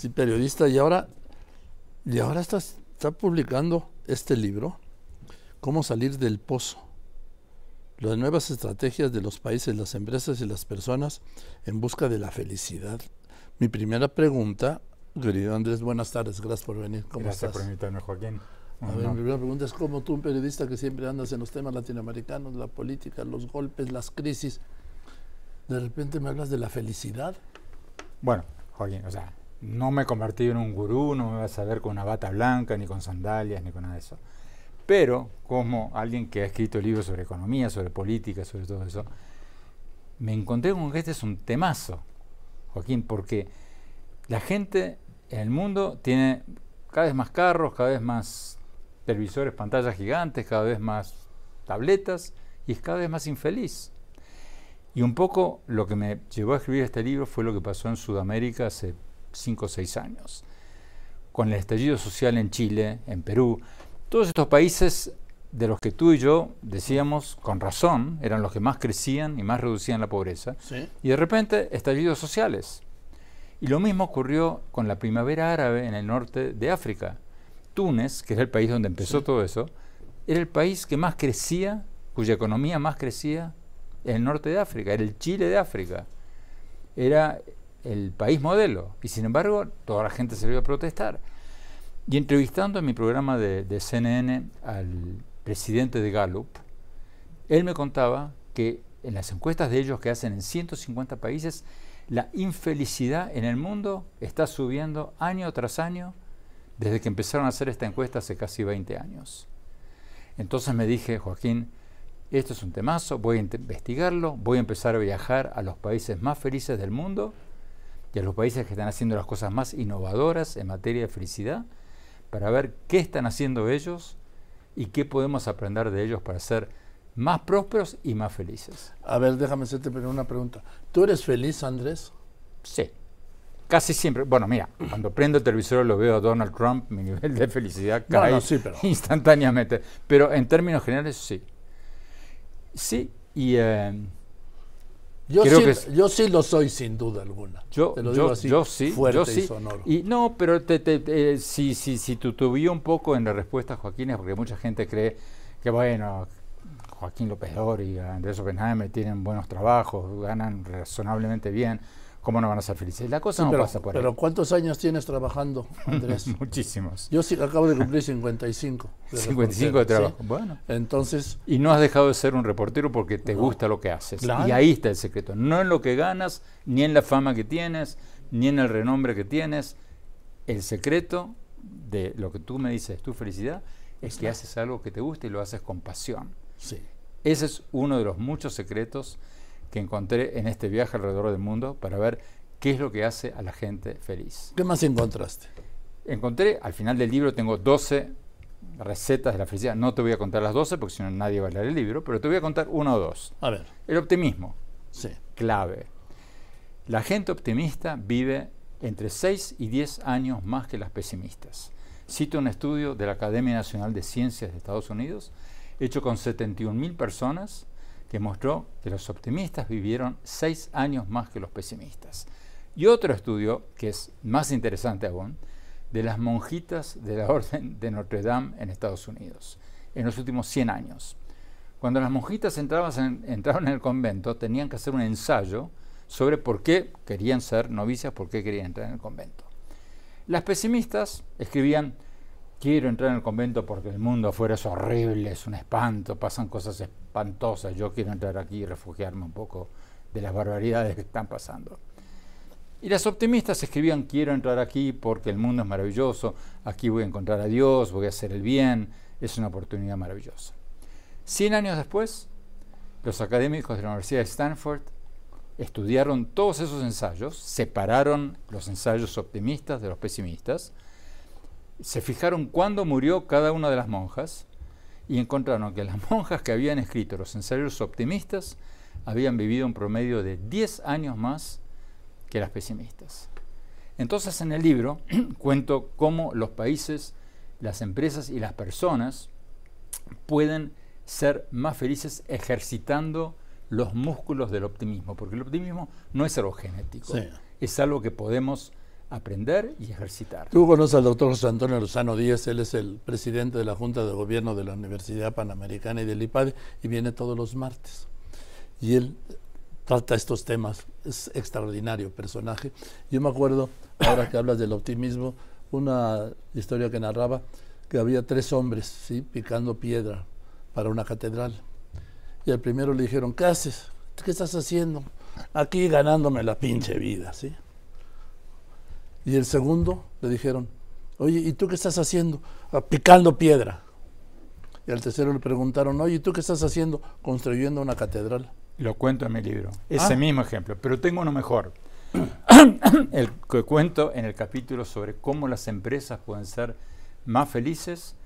Sí, periodista, y ahora, y ahora está, está publicando este libro, Cómo salir del pozo. Las nuevas estrategias de los países, las empresas y las personas en busca de la felicidad. Mi primera pregunta, querido Andrés, buenas tardes, gracias por venir. ¿Cómo gracias por invitarme, Joaquín. A ver, mi primera pregunta es cómo tú, un periodista que siempre andas en los temas latinoamericanos, la política, los golpes, las crisis, de repente me hablas de la felicidad. Bueno, Joaquín, o sea, no me he convertido en un gurú, no me vas a ver con una bata blanca, ni con sandalias, ni con nada de eso. Pero, como alguien que ha escrito libros sobre economía, sobre política, sobre todo eso, me encontré con que este es un temazo, Joaquín, porque la gente en el mundo tiene cada vez más carros, cada vez más televisores, pantallas gigantes, cada vez más tabletas, y es cada vez más infeliz. Y un poco lo que me llevó a escribir este libro fue lo que pasó en Sudamérica hace 5 o 6 años, con el estallido social en Chile, en Perú, todos estos países de los que tú y yo decíamos con razón eran los que más crecían y más reducían la pobreza, y de repente estallidos sociales. Y lo mismo ocurrió con la primavera árabe en el norte de África. Túnez, que es el país donde empezó todo eso, era el país que más crecía, cuya economía más crecía en el norte de África, era el Chile de África. Era el país modelo. Y sin embargo, toda la gente se iba a protestar. Y entrevistando en mi programa de, de, CNN al presidente de Gallup, él me contaba que en las encuestas de ellos que hacen en 150 países, la infelicidad en el mundo está subiendo año tras año desde que empezaron a hacer esta encuesta hace casi 20 años. Entonces me dije, Joaquín, esto es un temazo, voy a investigarlo, voy a empezar a viajar a los países más felices del mundo y a los países que están haciendo las cosas más innovadoras en materia de felicidad para ver qué están haciendo ellos y qué podemos aprender de ellos para ser más prósperos y más felices. A ver, déjame hacerte una pregunta. ¿Tú eres feliz, Andrés? Sí. Casi siempre. Bueno, mira, cuando prendo el televisor lo veo a Donald Trump, mi nivel de felicidad cae instantáneamente. Pero en términos generales, sí. Sí, y eh, yo, sí, yo sí lo soy sin duda alguna. Yo, te lo digo así, yo sí, yo sí. Y, sonoro. y no, pero te, te, si, si, si tuviera un poco en la respuesta, Joaquín, es porque mucha gente cree que, bueno, Joaquín López Dori y Andrés Oppenheimer tienen buenos trabajos, ganan razonablemente bien. ¿Cómo no van a ser felices? La cosa no pasa por ahí. Pero ¿cuántos años tienes trabajando, Andrés? Muchísimos. Yo sí acabo de cumplir 55. 55 de trabajo. Bueno. Entonces. Y no has dejado de ser un reportero porque te gusta lo que haces. Y ahí está el secreto. No en lo que ganas, ni en la fama que tienes, ni en el renombre que tienes. El secreto de lo que tú me dices, tu felicidad, es que haces algo que te gusta y lo haces con pasión. Sí. Ese es uno de los muchos secretos que encontré en este viaje alrededor del mundo para ver qué es lo que hace a la gente feliz. ¿Qué más encontraste? Encontré, al final del libro tengo 12 recetas de la felicidad. No te voy a contar las 12 porque si no nadie va a leer el libro, pero te voy a contar una o dos. A ver. El optimismo. Sí. Clave. La gente optimista vive entre 6 y 10 años más que las pesimistas. Cito un estudio de la Academia Nacional de Ciencias de Estados Unidos, hecho con 71.000 personas que mostró que los optimistas vivieron seis años más que los pesimistas. Y otro estudio, que es más interesante aún, de las monjitas de la Orden de Notre Dame en Estados Unidos, en los últimos 100 años. Cuando las monjitas entraban en, entraban en el convento, tenían que hacer un ensayo sobre por qué querían ser novicias, por qué querían entrar en el convento. Las pesimistas escribían, quiero entrar en el convento porque el mundo afuera es horrible, es un espanto, pasan cosas espantosas, yo quiero entrar aquí y refugiarme un poco de las barbaridades que están pasando. Y las optimistas escribían, quiero entrar aquí porque el mundo es maravilloso, aquí voy a encontrar a Dios, voy a hacer el bien, es una oportunidad maravillosa. Cien años después, los académicos de la Universidad de Stanford estudiaron todos esos ensayos, separaron los ensayos optimistas de los pesimistas, se fijaron cuándo murió cada una de las monjas y encontraron que las monjas que habían escrito los ensayos optimistas habían vivido un promedio de 10 años más que las pesimistas. Entonces en el libro cuento cómo los países, las empresas y las personas pueden ser más felices ejercitando los músculos del optimismo, porque el optimismo no es algo genético, es algo que podemos aprender y ejercitar. Tú conoces al doctor José Antonio Lozano Díaz, él es el presidente de la Junta de Gobierno de la Universidad Panamericana y del IPADE y viene todos los martes. Y él trata estos temas, es extraordinario personaje. Yo me acuerdo, ahora que hablas del optimismo, una historia que narraba que había tres hombres ¿sí? picando piedra para una catedral. Y al primero le dijeron, ¿qué haces? ¿Qué estás haciendo? Aquí ganándome la pinche vida, ¿sí? Y el segundo le dijeron, oye, ¿y tú qué estás haciendo? "Ah, picando piedra. Y al tercero le preguntaron, oye, ¿y tú qué estás haciendo? Construyendo una catedral. Lo cuento en mi libro. Ese Ah. mismo ejemplo. Pero tengo uno mejor. el que cuento en el capítulo sobre cómo las empresas pueden ser más felices,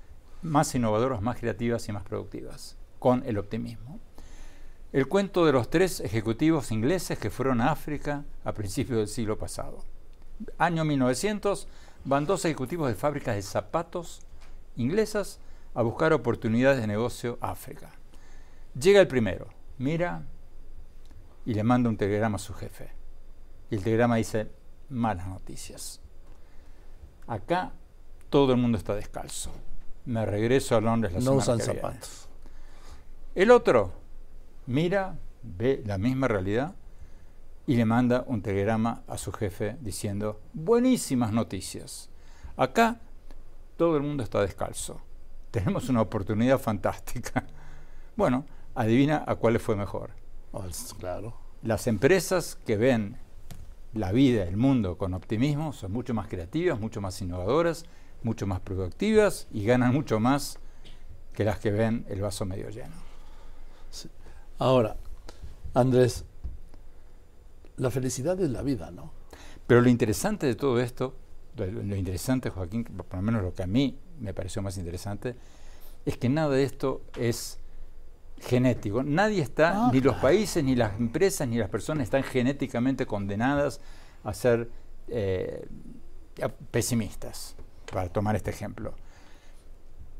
más innovadoras, más creativas y más productivas, con el optimismo. El cuento de los tres ejecutivos ingleses que fueron a África a principios del siglo pasado. Año 1900, van dos ejecutivos de fábricas de zapatos inglesas a buscar oportunidades de negocio a África. Llega el primero, mira y le manda un telegrama a su jefe. Y el telegrama dice, malas noticias. Acá todo el mundo está descalzo. Me regreso a Londres la no semana usan que viene". zapatos. El otro mira, ve la misma realidad y le manda un telegrama a su jefe diciendo, buenísimas noticias. Acá todo el mundo está descalzo. Tenemos una oportunidad fantástica. Bueno, adivina a cuál le fue mejor. Claro. Las empresas que ven la vida, el mundo con optimismo son mucho más creativas, mucho más innovadoras, mucho más productivas y ganan mucho más que las que ven el vaso medio lleno. Ahora, Andrés, la felicidad es la vida, ¿no? Pero lo interesante de todo esto, lo, interesante, Joaquín, por lo menos lo que a mí me pareció más interesante, es que nada de esto es genético. Nadie está, Ah, ni los países, ni las empresas, ni las personas están genéticamente condenadas a ser eh, pesimistas, para tomar este ejemplo.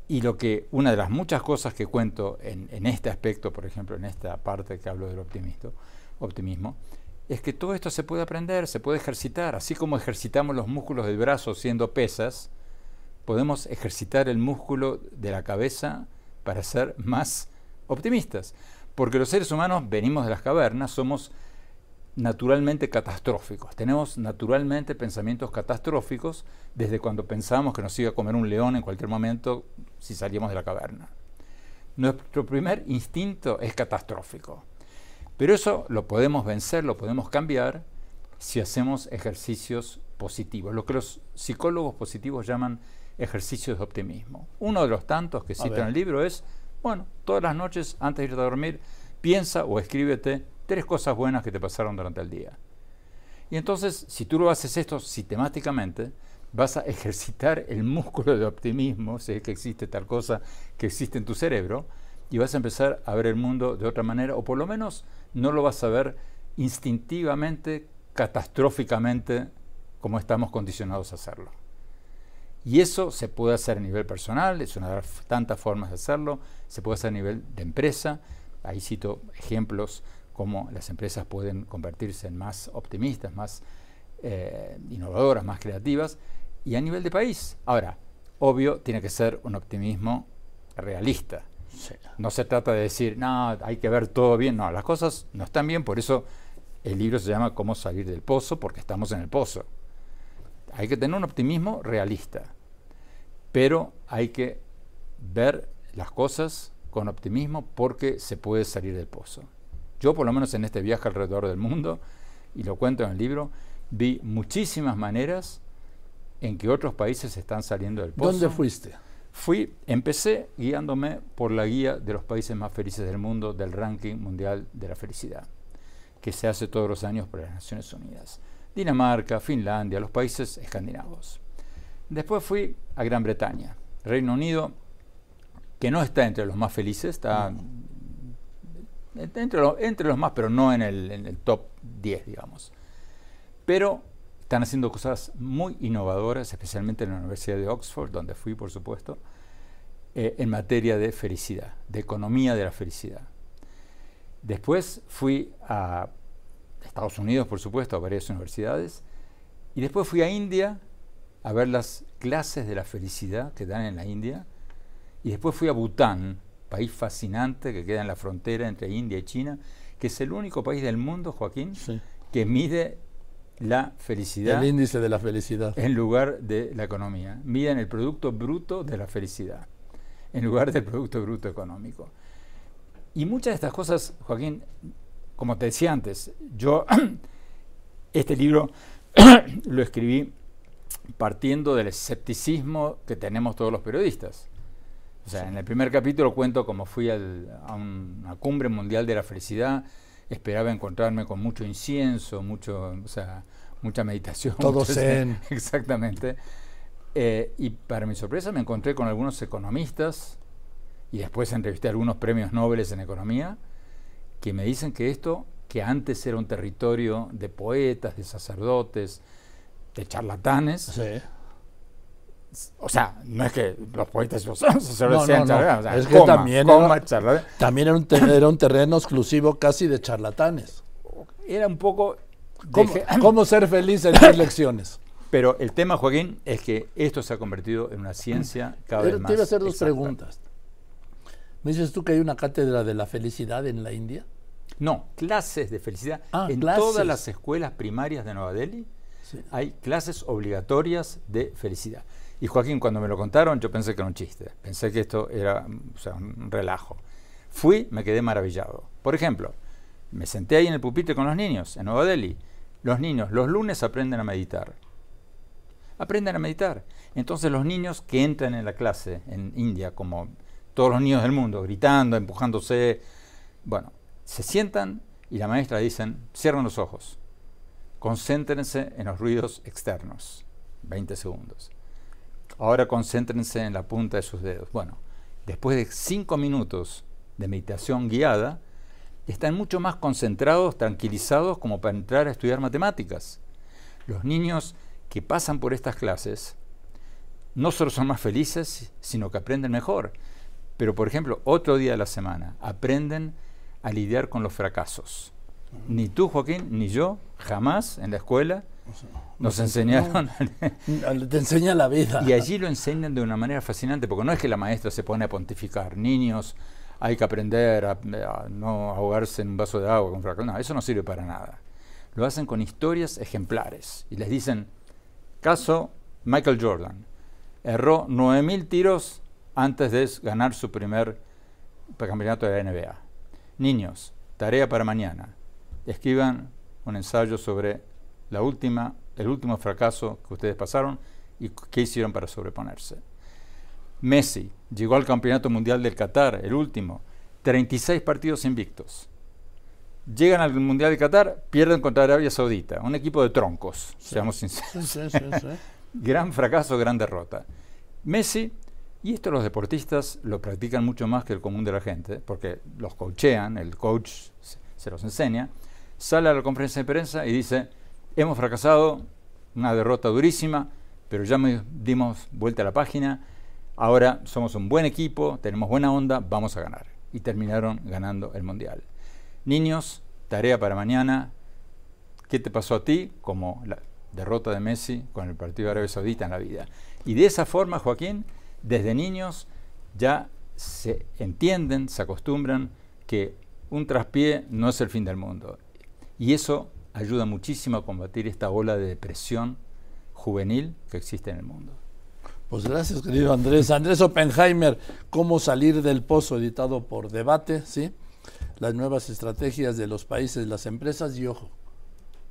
Y lo que, una de las muchas cosas que cuento en, en este aspecto, por ejemplo, en esta parte que hablo del optimismo, optimismo, es que todo esto se puede aprender, se puede ejercitar. Así como ejercitamos los músculos del brazo siendo pesas, podemos ejercitar el músculo de la cabeza para ser más optimistas. Porque los seres humanos venimos de las cavernas, somos naturalmente catastróficos. Tenemos naturalmente pensamientos catastróficos desde cuando pensábamos que nos iba a comer un león en cualquier momento si salíamos de la caverna. Nuestro primer instinto es catastrófico. Pero eso lo podemos vencer, lo podemos cambiar si hacemos ejercicios positivos, lo que los psicólogos positivos llaman ejercicios de optimismo. Uno de los tantos que A cito ver. en el libro es, bueno, todas las noches antes de irte a dormir, piensa o escríbete tres cosas buenas que te pasaron durante el día. Y entonces, si tú lo haces esto sistemáticamente, vas a ejercitar el músculo de optimismo, si es que existe tal cosa que existe en tu cerebro, y vas a empezar a ver el mundo de otra manera, o por lo menos no lo vas a ver instintivamente, catastróficamente, como estamos condicionados a hacerlo. Y eso se puede hacer a nivel personal, es una de tantas formas de hacerlo, se puede hacer a nivel de empresa, ahí cito ejemplos cómo las empresas pueden convertirse en más optimistas, más eh, innovadoras, más creativas, y a nivel de país. Ahora, obvio, tiene que ser un optimismo realista. No se trata de decir, no, hay que ver todo bien. No, las cosas no están bien, por eso el libro se llama Cómo salir del pozo, porque estamos en el pozo. Hay que tener un optimismo realista, pero hay que ver las cosas con optimismo porque se puede salir del pozo. Yo, por lo menos en este viaje alrededor del mundo, y lo cuento en el libro, vi muchísimas maneras en que otros países están saliendo del pozo. ¿Dónde fuiste? Fui, empecé guiándome por la guía de los países más felices del mundo del ranking mundial de la felicidad, que se hace todos los años por las Naciones Unidas. Dinamarca, Finlandia, los países escandinavos. Después fui a Gran Bretaña, Reino Unido, que no está entre los más felices, está entre, lo- entre los más, pero no en el, en el top 10, digamos. Pero están haciendo cosas muy innovadoras, especialmente en la Universidad de Oxford, donde fui, por supuesto, eh, en materia de felicidad, de economía de la felicidad. Después fui a Estados Unidos, por supuesto, a varias universidades, Y después fui a India a ver las clases de la felicidad que dan en la India. Y después fui a Bután, país fascinante que queda en la frontera entre India y China, que es el único país del mundo, Joaquín, que mide la felicidad. El índice de la felicidad. En lugar de la economía. Miden el Producto Bruto de la felicidad, en lugar del Producto Bruto económico. Y muchas de estas cosas, Joaquín, como te decía antes, yo este libro lo escribí partiendo del escepticismo que tenemos todos los periodistas. O sea, en el primer capítulo cuento cómo fui a una cumbre mundial de la felicidad, esperaba encontrarme con mucho incienso, mucho, o sea, mucha meditación. Todo zen. Exactamente. Eh, y para mi sorpresa me encontré con algunos economistas y después entrevisté a algunos premios Nobel en economía que me dicen que esto, que antes era un territorio de poetas, de sacerdotes, de charlatanes, sí. O sea, no es que los poetas los sacerdotes sean charlatanes. es que también, era, también era un, era un terreno exclusivo casi de charlatanes. Era un poco... ¿Cómo, ser feliz en tres lecciones? Pero el tema, Joaquín, es que esto se ha convertido en una ciencia cada vez más. Te iba a hacer dos preguntas. ¿Me dices tú que hay una cátedra de la felicidad en la India? No, clases de felicidad. Ah, en todas las escuelas primarias de Nueva Delhi hay clases obligatorias de felicidad. Y Joaquín, cuando me lo contaron, yo pensé que era un chiste. Pensé que esto era un relajo. Fui, me quedé maravillado. Por ejemplo, me senté ahí en el pupitre con los niños, en Nueva Delhi. Los niños los lunes aprenden a meditar. Aprenden a meditar. Entonces los niños que entran en la clase en India, como todos los niños del mundo, gritando, empujándose. Bueno, se sientan y la maestra dicen, cierren los ojos, concéntrense en los ruidos externos, 20 segundos. Ahora concéntrense en la punta de sus dedos. Bueno, después de 5 minutos de meditación guiada, están mucho más concentrados, tranquilizados como para entrar a estudiar matemáticas. Los niños que pasan por estas clases no solo son más felices, sino que aprenden mejor. Pero, por ejemplo, otro día de la semana, aprenden a lidiar con los fracasos. Ni tú, Joaquín, ni yo, jamás en la escuela nos enseñaron. Te enseña la vida. Y allí lo enseñan de una manera fascinante, porque no es que la maestra se pone a pontificar. Niños, hay que aprender a, no ahogarse en un vaso de agua con fracaso. No, eso no sirve para nada. Lo hacen con historias ejemplares. Y les dicen, caso Michael Jordan. Erró 9.000 tiros antes de ganar su primer campeonato de la NBA. Niños, tarea para mañana. Escriban un ensayo sobre la última, el último fracaso que ustedes pasaron y qué hicieron para sobreponerse. Messi llegó al Campeonato Mundial del Qatar, el último, 36 partidos invictos. Llegan al Mundial de Qatar, pierden contra Arabia Saudita, un equipo de troncos, seamos sinceros. gran fracaso, gran derrota. Messi y esto los deportistas lo practican mucho más que el común de la gente, porque los coachean, el coach se los enseña, sale a la conferencia de prensa y dice, hemos fracasado, una derrota durísima, pero ya dimos vuelta a la página, ahora somos un buen equipo, tenemos buena onda, vamos a ganar. Y terminaron ganando el Mundial. Niños, tarea para mañana, ¿qué te pasó a ti como la derrota de Messi con el Partido Árabe Saudita en la vida? Y de esa forma, Joaquín, desde niños ya se entienden, se acostumbran que un traspié no es el fin del mundo. Y eso ayuda muchísimo a combatir esta ola de depresión juvenil que existe en el mundo. Pues gracias, querido Andrés. Andrés Oppenheimer, Cómo salir del pozo, editado por Debate, ¿sí? Las nuevas estrategias de los países, las empresas y, ojo,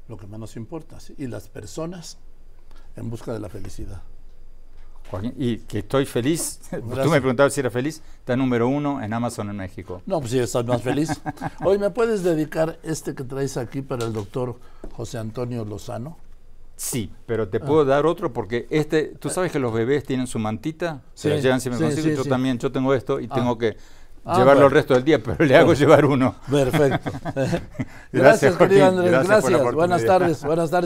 lo que más nos importa, ¿sí? y las personas en busca de la felicidad y que estoy feliz. Tú me preguntabas si era feliz. Está número uno en Amazon en México. No, pues sí, estás más feliz. Hoy, ¿me puedes dedicar este que traes aquí para el doctor José Antonio Lozano? Sí, pero te puedo dar otro porque este, tú sabes que los bebés tienen su mantita, se la llevan siempre consigo, yo también, yo tengo esto y tengo ah. que ah, llevarlo el resto del día, pero le hago llevar uno. Perfecto. gracias, querido Andrés, gracias. buenas tardes, buenas tardes.